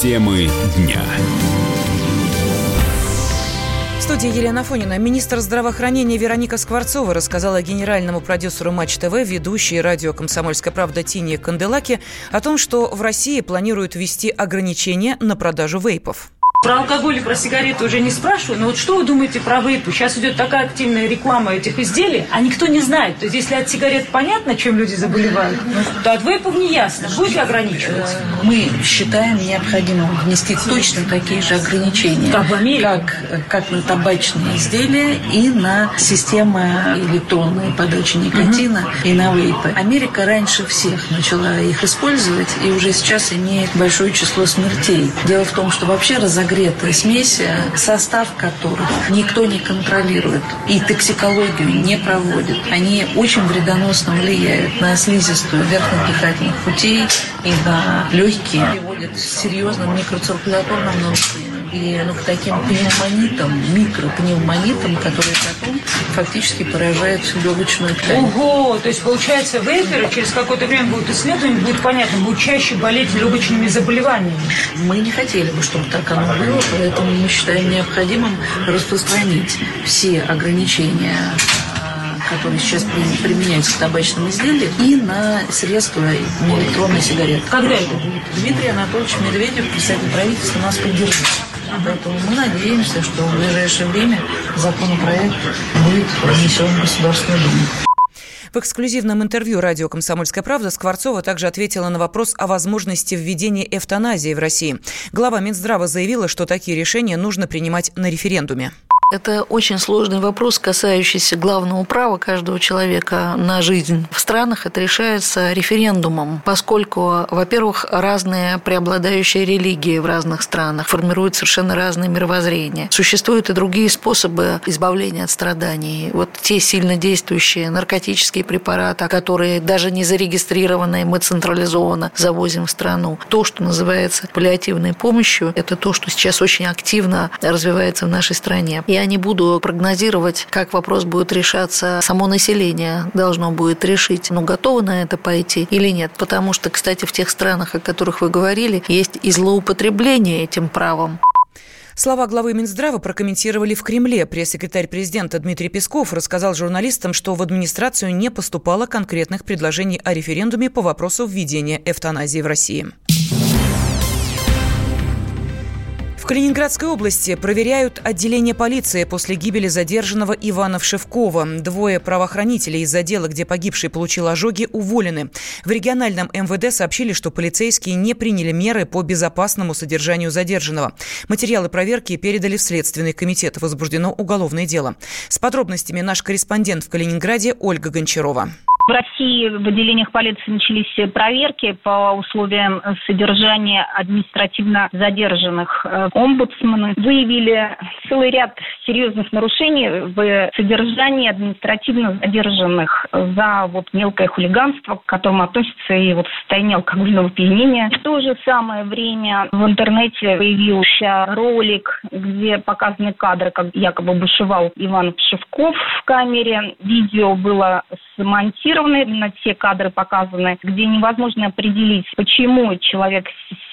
Темы дня. В студии Елена Фонина. Министр здравоохранения Вероника Скворцова рассказала генеральному продюсеру Матч ТВ, ведущей радио «Комсомольская правда» Тине Канделаки, о том, что в России планируют ввести ограничения на продажу вейпов. Про алкоголь и про сигареты уже не спрашиваю, но вот что вы думаете про вейпы? Сейчас идет такая активная реклама этих изделий, а никто не знает. То есть если от сигарет понятно, чем люди заболевают, то от вейпов не ясно. Будете ограничивать? Мы считаем необходимым внести точно такие же ограничения, Как в Америке? как, как на табачные изделия и на системы электронной подачи никотина и на вейпы. Америка раньше всех начала их использовать и уже сейчас имеет большое число смертей. Дело в том, что вообще разогретая смесь, э, состав которых никто не контролирует и токсикологию не проводит. Они очень вредоносно влияют на слизистую верхних дыхательных путей и на легкие. Приводят к серьезным микроциркуляторным нарушениям и ну, к таким пневмонитам, микропневмонитам, которые потом фактически поражают легочную ткань. Ого, то есть получается вейперы через какое-то время будут исследования, будет понятно, будут чаще болеть легочными заболеваниями. Мы не хотели бы, чтобы так оно было, поэтому мы считаем необходимым распространить все ограничения а, которые сейчас при- применяются к табачным изделиям, и на средства электронной сигареты. Когда это будет? Дмитрий Анатольевич Медведев, председатель правительства, нас поддержит. Поэтому мы надеемся, что в ближайшее время законопроект будет внесен в Государственную Думу. В эксклюзивном интервью радио «Комсомольская правда» Скворцова также ответила на вопрос о возможности введения эвтаназии в России. Глава Минздрава заявила, что такие решения нужно принимать на референдуме. Это очень сложный вопрос, касающийся главного права каждого человека на жизнь. В странах это решается референдумом, поскольку, во-первых, разные преобладающие религии в разных странах формируют совершенно разные мировоззрения. Существуют и другие способы избавления от страданий. Вот те сильно действующие наркотические препараты, которые даже не зарегистрированные, мы централизованно завозим в страну. То, что называется паллиативной помощью, это то, что сейчас очень активно развивается в нашей стране. Я не буду прогнозировать, как вопрос будет решаться. Само население должно будет решить, ну, готово на это пойти или нет. Потому что, кстати, в тех странах, о которых вы говорили, есть и злоупотребление этим правом. Слова главы Минздрава прокомментировали в Кремле. Пресс-секретарь президента Дмитрий Песков рассказал журналистам, что в администрацию не поступало конкретных предложений о референдуме по вопросу введения эвтаназии в России. Калининградской области проверяют отделение полиции после гибели задержанного Ивана Вшевкова. Двое правоохранителей из отдела, где погибший получил ожоги, уволены. В региональном МВД сообщили, что полицейские не приняли меры по безопасному содержанию задержанного. Материалы проверки передали в Следственный комитет. Возбуждено уголовное дело. С подробностями наш корреспондент в Калининграде Ольга Гончарова. В России в отделениях полиции начались проверки по условиям содержания административно задержанных. Э, Омбудсмены выявили целый ряд серьезных нарушений в содержании административно задержанных за вот мелкое хулиганство, к которому относится и вот состояние алкогольного опьянения. В то же самое время в интернете появился ролик, где показаны кадры, как якобы бушевал Иван Пшевков в камере. Видео было смонтировано, именно те кадры показаны, где невозможно определить, почему человек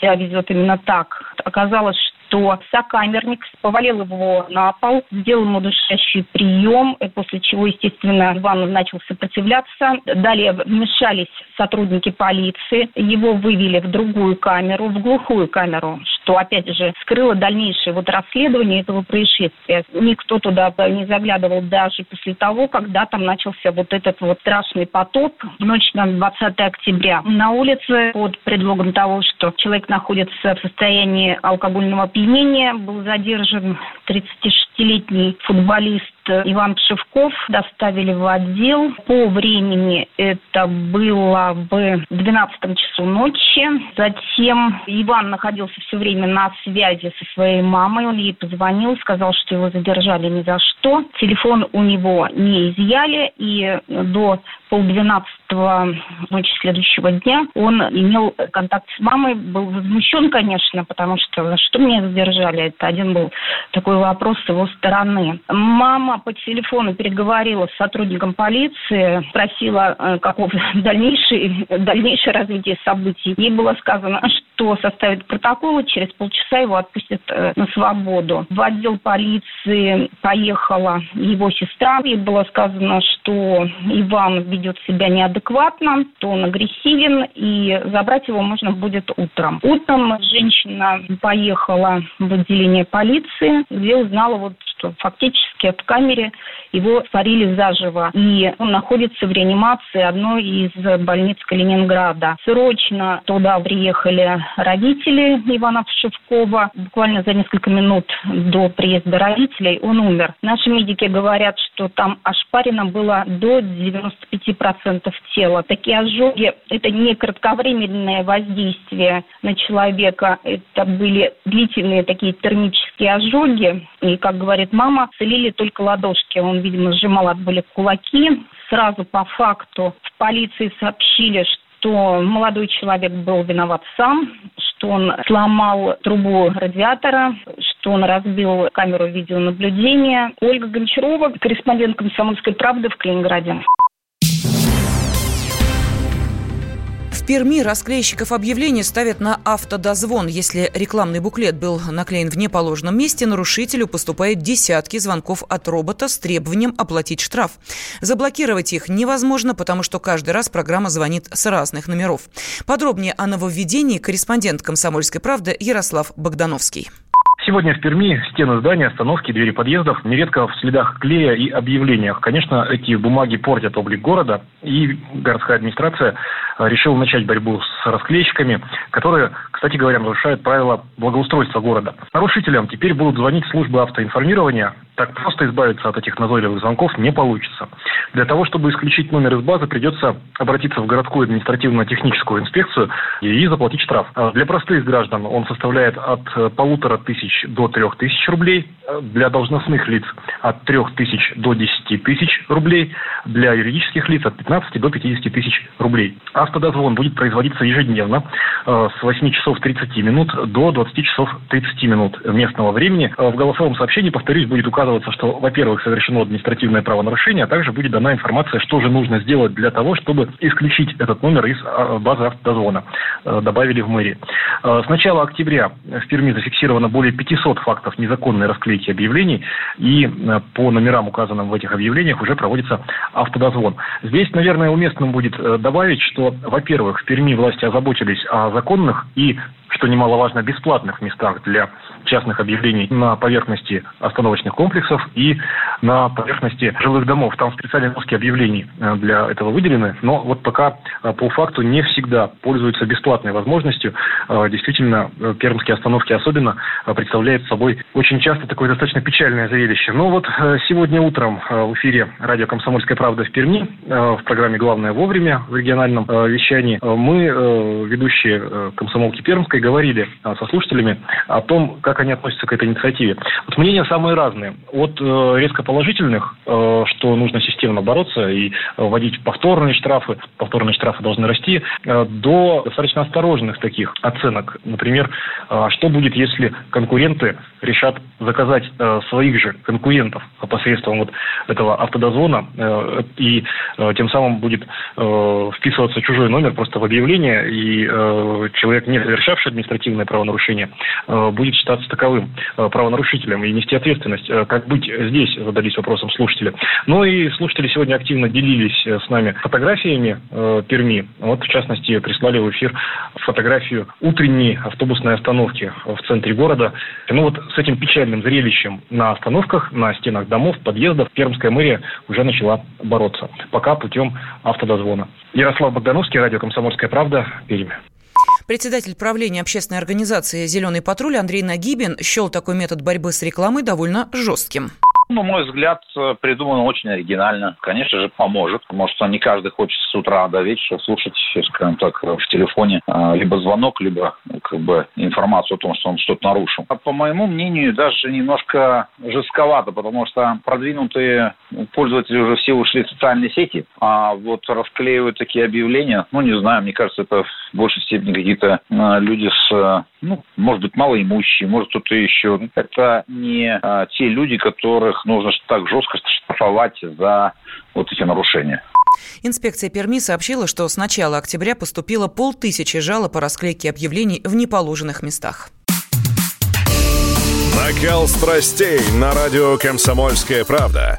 себя ведет именно так. Оказалось, что сокамерник повалил его на пол, сделал ему душащий прием, после чего, естественно, Иван начал сопротивляться. Далее вмешались сотрудники полиции, его вывели в другую камеру, в глухую камеру, что, опять же, скрыло дальнейшее вот расследование этого происшествия. Никто туда не заглядывал даже после того, когда там начался вот этот вот страшный потоп в ночь на 20 октября. На улице под предлогом того, что человек находится в состоянии алкогольного опьянения, был задержан 36-летний футболист Иван Пшевков доставили в отдел. По времени это было в 12 часу ночи. Затем Иван находился все время на связи со своей мамой. Он ей позвонил, сказал, что его задержали ни за что. Телефон у него не изъяли. И до полдвенадцатого ночи следующего дня он имел контакт с мамой, был возмущен, конечно, потому что за что меня задержали? Это один был такой вопрос с его стороны. Мама по телефону переговорила с сотрудником полиции, спросила, каков дальнейшее, дальнейшее развитие событий. Ей было сказано, кто составит протоколы, через полчаса его отпустят э, на свободу. В отдел полиции поехала его сестра. Ей было сказано, что Иван ведет себя неадекватно, что он агрессивен, и забрать его можно будет утром. Утром женщина поехала в отделение полиции, где узнала вот фактически в камере его сварили заживо. И он находится в реанимации одной из больниц Калининграда. Срочно туда приехали родители Ивана Шевкова. Буквально за несколько минут до приезда родителей он умер. Наши медики говорят, что там ошпарено было до 95% тела. Такие ожоги – это не кратковременное воздействие на человека. Это были длительные такие термические ожоги. И, как говорит мама, целили только ладошки. Он, видимо, сжимал от боли кулаки. Сразу по факту в полиции сообщили, что молодой человек был виноват сам, что он сломал трубу радиатора, что он разбил камеру видеонаблюдения. Ольга Гончарова, корреспондент «Комсомольской правды» в Калининграде. Перми расклейщиков объявлений ставят на автодозвон. Если рекламный буклет был наклеен в неположенном месте, нарушителю поступают десятки звонков от робота с требованием оплатить штраф. Заблокировать их невозможно, потому что каждый раз программа звонит с разных номеров. Подробнее о нововведении корреспондент «Комсомольской правды» Ярослав Богдановский. Сегодня в Перми стены здания, остановки, двери подъездов нередко в следах клея и объявлениях. Конечно, эти бумаги портят облик города, и городская администрация э, решила начать борьбу с расклейщиками, которые, кстати говоря, нарушают правила благоустройства города. Нарушителям теперь будут звонить службы автоинформирования. Так просто избавиться от этих назойливых звонков не получится. Для того, чтобы исключить номер из базы, придется обратиться в городскую административно-техническую инспекцию и заплатить штраф. А для простых граждан он составляет от э, полутора тысяч до трех тысяч рублей. Для должностных лиц от трех тысяч до десяти тысяч рублей. Для юридических лиц от 15 до 50 тысяч рублей. Автодозвон будет производиться ежедневно э, с 8 часов 30 минут до 20 часов 30 минут местного времени. Э, в голосовом сообщении, повторюсь, будет указываться, что, во-первых, совершено административное правонарушение, а также будет дана информация, что же нужно сделать для того, чтобы исключить этот номер из а, базы автодозвона. Э, добавили в мэрии. С начала октября в Перми зафиксировано более 500 фактов незаконной расклейки объявлений, и по номерам, указанным в этих объявлениях, уже проводится автодозвон. Здесь, наверное, уместным будет добавить, что, во-первых, в Перми власти озаботились о законных и что немаловажно, бесплатных местах для частных объявлений на поверхности остановочных комплексов и на поверхности жилых домов. Там специальные доски объявлений э, для этого выделены, но вот пока э, по факту не всегда пользуются бесплатной возможностью. Э, действительно, пермские остановки особенно представляют собой очень часто такое достаточно печальное зрелище. Но вот сегодня утром в эфире радио «Комсомольская правда» в Перми в программе «Главное вовремя» в региональном вещании мы, ведущие комсомолки Пермской, говорили со слушателями о том, как они относятся к этой инициативе. Вот мнения самые разные. От э, резко положительных, э, что нужно системно бороться и вводить повторные штрафы, повторные штрафы должны расти, э, до достаточно осторожных таких оценок. Например, э, что будет, если конкуренты решат заказать э, своих же конкурентов посредством вот этого автодозвона, э, и э, тем самым будет э, вписываться чужой номер просто в объявление, и э, человек, не совершавший административное правонарушение, э, будет считаться таковым э, правонарушителем и нести ответственность. Э, как быть здесь, задались вопросом слушатели. Ну и слушатели сегодня активно делились с нами фотографиями Перми. Вот, в частности, прислали в эфир фотографию утренней автобусной остановки в центре города. Ну вот с этим печальным зрелищем на остановках, на стенах домов, подъездов Пермская мэрия уже начала бороться. Пока путем автодозвона. Ярослав Богдановский, радио «Комсомольская правда», Пермь. Председатель правления общественной организации «Зеленый патруль» Андрей Нагибин счел такой метод борьбы с рекламой довольно жестким. На мой взгляд, придумано очень оригинально. Конечно же, поможет, что не каждый хочет с утра до вечера слушать, скажем так, в телефоне либо звонок, либо как бы информацию о том, что он что-то нарушил. А по моему мнению, даже немножко жестковато, потому что продвинутые пользователи уже все ушли в социальные сети, а вот расклеивают такие объявления, ну, не знаю, мне кажется, это в большей степени какие-то люди с, ну, может быть, малоимущие, может, кто-то еще. Это не те люди, которых нужно так жестко штрафовать за вот эти нарушения. Инспекция Перми сообщила, что с начала октября поступило полтысячи жалоб по расклейке объявлений в неположенных местах. Накал страстей на радио «Комсомольская правда».